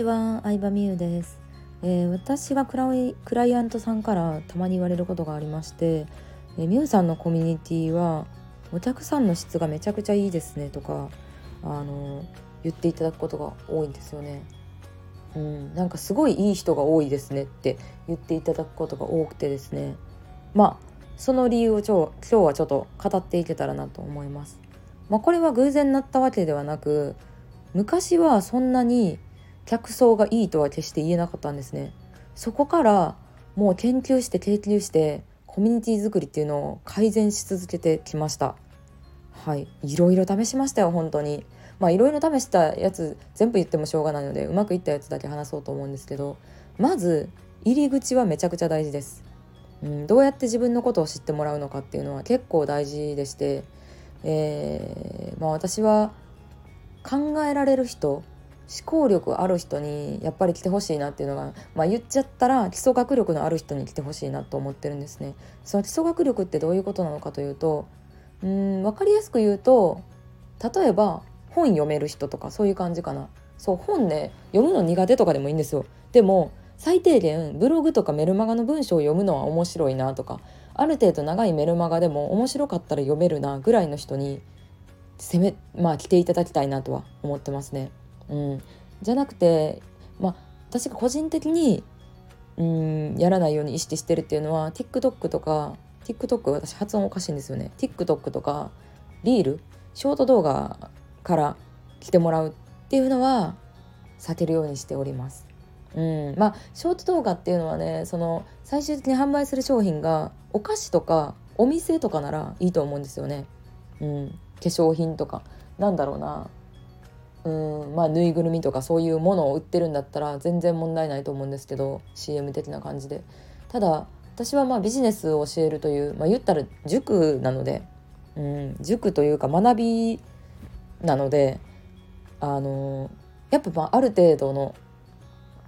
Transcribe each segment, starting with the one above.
ちは、相葉美優です、えー、私がクライクライアントさんからたまに言われることがありまして、えー、美優さんのコミュニティはお客さんの質がめちゃくちゃいいですねとかあの言っていただくことが多いんですよね。うん、なんかすごいいい人が多いですねって言っていただくことが多くてですねまあその理由を今日はちょっと語っていけたらなと思います。まあ、これは偶然なったわけではなく昔はそんなに客層がいいとは決して言えなかったんですね。そこからもう研究して研究してコミュニティ作りっていうのを改善し続けてきました。はい。いろいろ試しましたよ本当に。まあいろいろ試したやつ全部言ってもしょうがないのでうまくいったやつだけ話そうと思うんですけどまず入り口はめちゃくちゃ大事です、うん、どうやって自分のことを知ってもらうのかっていうのは結構大事でして、えー、まあ私は考えられる人思考力ある人にやっぱり来てほしいなっていうのが、まあ、言っちゃったら基礎学力のある人に来てほしいなと思ってるんですね。その基礎学力ってどういうことなのかというとうん分かりやすく言うと例えば本読める人とかそういう感じかな。そう本ね読むの苦手とかでもいいんですよ。でも最低限ブログとかメルマガの文章を読むのは面白いなとかある程度長いメルマガでも面白かったら読めるなぐらいの人に攻めまあ来ていただきたいなとは思ってますね。うん、じゃなくて、まあ、私が個人的にうんやらないように意識してるっていうのは TikTok とか TikTok 私発音おかしいんですよね。TikTok とかリールショート動画から来てもらうっていうのは避けるようにしております。うん、まあショート動画っていうのはねその最終的に販売する商品がお菓子とかお店とかならいいと思うんですよね。うん、化粧品とか。なんだろうな。うんまあぬいぐるみとかそういうものを売ってるんだったら全然問題ないと思うんですけど CM 的な感じで。ただ私はまあビジネスを教えるという、まあ、言ったら塾なので、うん、塾というか学びなのであのやっぱまあある程度の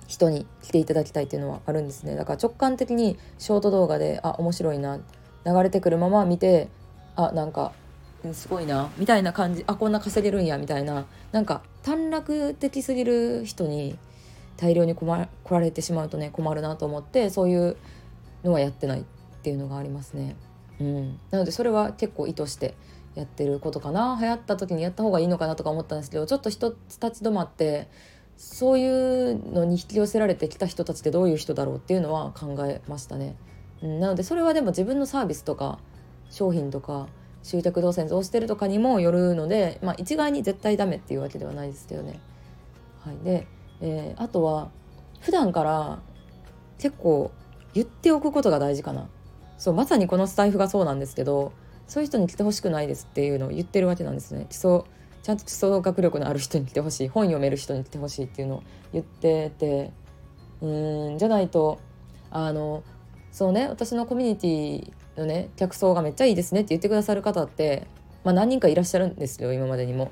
人に来ていただきたいっていうのはあるんですね。だから直感的にショート動画であ面白いな流れてくるまま見てあなんかすごいな。みたいな感じ。あこんな稼げるんや。みたいな。なんか短絡的すぎる人に大量に来られてしまうとね困るなと思ってそういうのはやってないっていうのがありますね。うん、なのでそれは結構意図してやってることかな。流行った時にやった方がいいのかなとか思ったんですけどちょっと一つ立ち止まってそういうのに引き寄せられてきた人たちってどういう人だろうっていうのは考えましたね。うん、なのでそれはでも自分のサービスとか商品とか集客動線増してるとかにもよるので、まあ、一概に絶対ダメっていうわけではないですけどね。はい、で、えー、あとは普段から結構言っておくことが大事かな。そうまさにこのスタイフがそうなんですけどそういう人に来てほしくないですっていうのを言ってるわけなんですね。基礎ちゃんと基礎学力のある人に来てほしい本読める人に来てほしいっていうのを言っててうんじゃないとあのそうね私のコミュニティのね客層がめっちゃいいですねって言ってくださる方って、まあ、何人かいらっしゃるんですよ今までにも。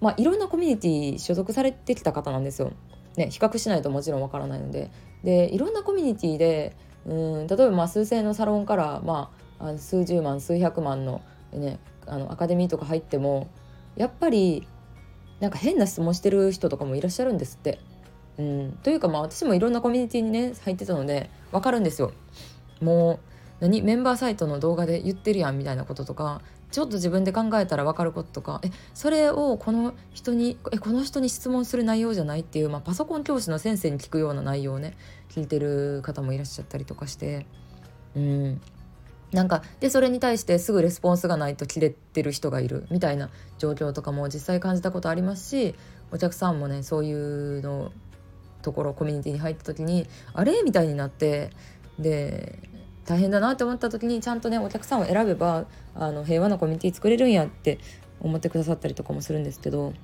まあ、いろんなコミュニティ所属されてきた方なんですよ。ね、比較しないともちろんわからないのででいろんなコミュニティでうん例えばまあ数千のサロンから、ま、あ数十万数百万の,、ね、あのアカデミーとか入ってもやっぱりなんか変な質問してる人とかもいらっしゃるんですって。うん、というかまあ私もいろんなコミュニティにね入ってたので分かるんですよ。もう何？メンバーサイトの動画で言ってるやんみたいなこととかちょっと自分で考えたら分かることとかえそれをこの人にえこの人に質問する内容じゃないっていう、まあ、パソコン教師の先生に聞くような内容をね聞いてる方もいらっしゃったりとかして。うん。なんかでそれに対してすぐレスポンスがないと切れてる人がいるみたいな状況とかも実際感じたことありますしお客さんもねそういうのところコミュニティに入った時にあれ？みたいになってで大変だなって思った時にちゃんとねお客さんを選べばあの平和なコミュニティ作れるんやって思ってくださったりとかもするんですけど、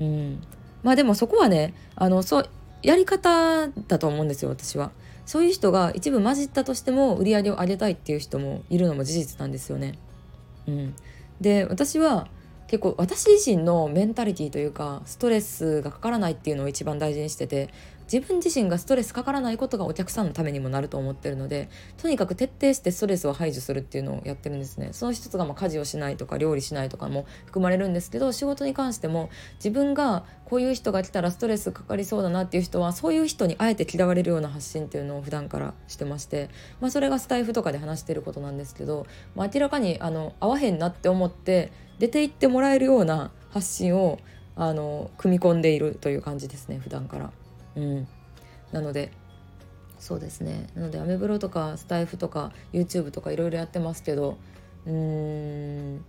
うん、まあでもそこはねあのそうやり方だと思うんですよ私は。そういう人が一部混じったとしても売り上げを上げたいっていう人もいるのも事実なんですよね。うん、で私は結構私自身のメンタリティーというかストレスがかからないっていうのを一番大事にしてて自分自身がストレスかからないことがお客さんのためにもなると思ってるのでとにかく徹底してストレスを排除するっていうのをやってるんですねその一つがま家事をしないとか料理しないとかも含まれるんですけど仕事に関しても自分がこういう人が来たらストレスかかりそうだなっていう人はそういう人にあえて嫌われるような発信っていうのを普段からしてまして、まあ、それがスタイフとかで話してることなんですけど、まあ、明らかにあの合わへんなって思って出て行ってもらえるような発信をあの組み込んでいるという感じですね普段から。うん、なのでそうですねなのでアメブロとかスタイフとか YouTube とかいろいろやってますけどうん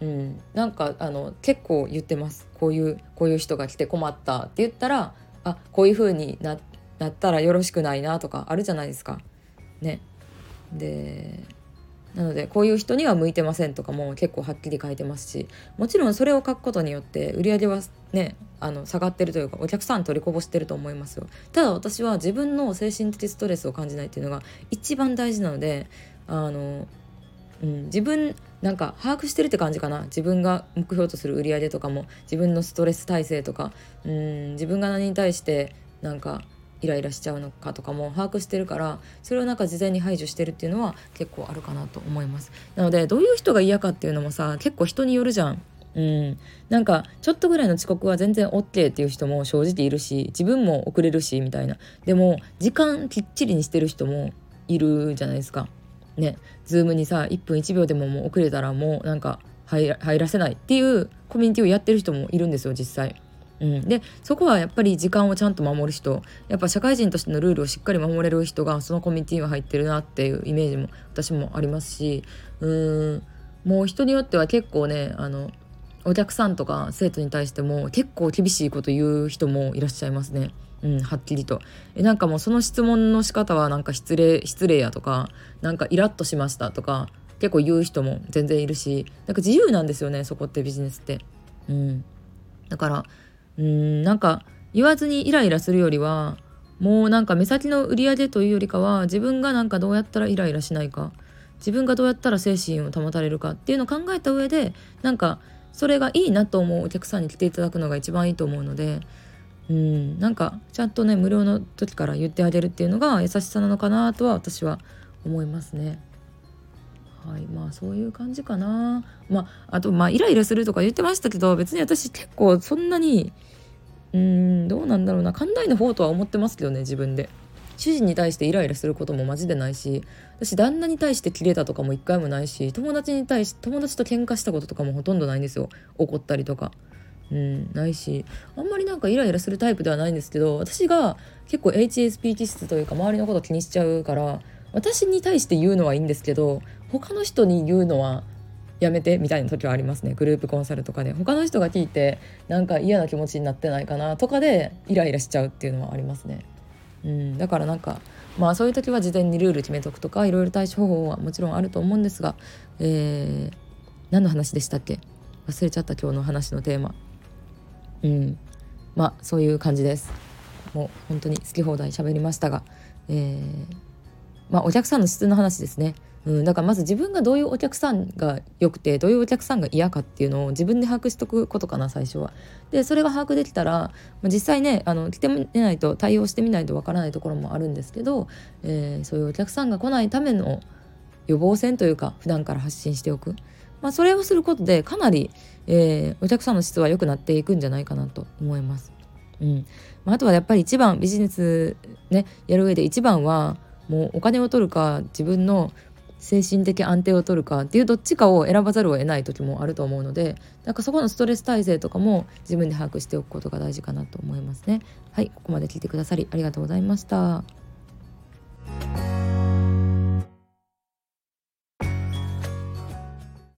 うんなんかあの結構言ってますこういうこういう人が来て困ったって言ったらあこういう風にななったらよろしくないなとかあるじゃないですか。ね。でなのでこういう人には向いてませんとかも結構はっきり書いてますしもちろんそれを書くことによって売り上げはねあの下がってるというかお客さん取りこぼしてると思いますよ。ただ私は自分の精神的ストレスを感じないっていうのが一番大事なのであの、うん、自分なんか把握してるって感じかな。自分が目標とする売り上げとかも自分のストレス耐性とかうん自分が何に対してなんかイライラしちゃうのかとかも把握してるからそれをなんか事前に排除してるっていうのは結構あるかなと思います。なのでどういう人が嫌かっていうのもさ結構人によるじゃん。うん、なんかちょっとぐらいの遅刻は全然 OK っていう人も正直いるし自分も遅れるしみたいな。でも時間きっちりにしてる人もいるじゃないですか。ね。ズームにさ1分1秒でももう遅れたらもうなんか入らせないっていうコミュニティをやってる人もいるんですよ実際。うん、でそこはやっぱり時間をちゃんと守る人やっぱ社会人としてのルールをしっかり守れる人がそのコミュニティは入ってるなっていうイメージも私もありますしうーん。もう人によっては結構ねあのお客さんとか生徒に対しても結構厳しいこと言う人もいらっしゃいますね。うん、はっきりとえなんかもうその質問の仕方はなんか失礼失礼やとかなんかイラッとしましたとか結構言う人も全然いるしなんか自由なんですよねそこってビジネスって。うん、だからうんなんか言わずにイライラするよりはもうなんか目先の売り上げというよりかは自分がなんかどうやったらイライラしないか自分がどうやったら精神を保たれるかっていうのを考えた上でなんかそれがいいなと思うお客さんに来ていただくのが一番いいと思うのでうんなんかちゃんとね無料の時から言ってあげるっていうのが優しさなのかなとは私は思いますね。はいまあそういう感じかな。まああとまあイライラするとか言ってましたけど別に私結構そんなにうんどうなんだろうな寛大な方とは思ってますけどね自分で主人に対してイライラすることもマジでないし私旦那に対してキレたとかも一回もないし友達に対し友達と喧嘩したこととかもほとんどないんですよ怒ったりとか。うん、ないしあんまりなんかイライラするタイプではないんですけど私が結構 HSP 気質というか周りのこと気にしちゃうから私に対して言うのはいいんですけど他の人に言うのはやめてみたいな時はありますねグループコンサルとかで他の人が聞いてなんか嫌な気持ちになってないかなとかでイライラしちゃうっていうのはありますね。うん、だからなんかまあそういう時は事前にルール決めとくとかいろいろ対処方法はもちろんあると思うんですが、えー、何の話でしたっけ？忘れちゃった今日の話のテーマ。うんまあそういう感じです。もう本当に好き放題喋りましたが、えー、まあお客さんの質の話ですね。うん、だからまず自分がどういうお客さんが良くてどういうお客さんが嫌かっていうのを自分で把握しとくことかな最初は。でそれが把握できたら、まあ、実際ねあの来てみないと対応してみないとわからないところもあるんですけど、えー、そういうお客さんが来ないための予防線というか普段から発信しておく。まあ、それをすることでかなり、えー、お客さんの質は良くなっていくんじゃないかなと思います。うんまあ、あとはやっぱり一番ビジネスねやる上で一番はもうお金を取るか自分の精神的安定を取るかっていうどっちかを選ばざるを得ない時もあると思うのでなんかそこのストレス耐性とかも自分で把握しておくことが大事かなと思いますね。はいここまで聞いてくださりありがとうございました。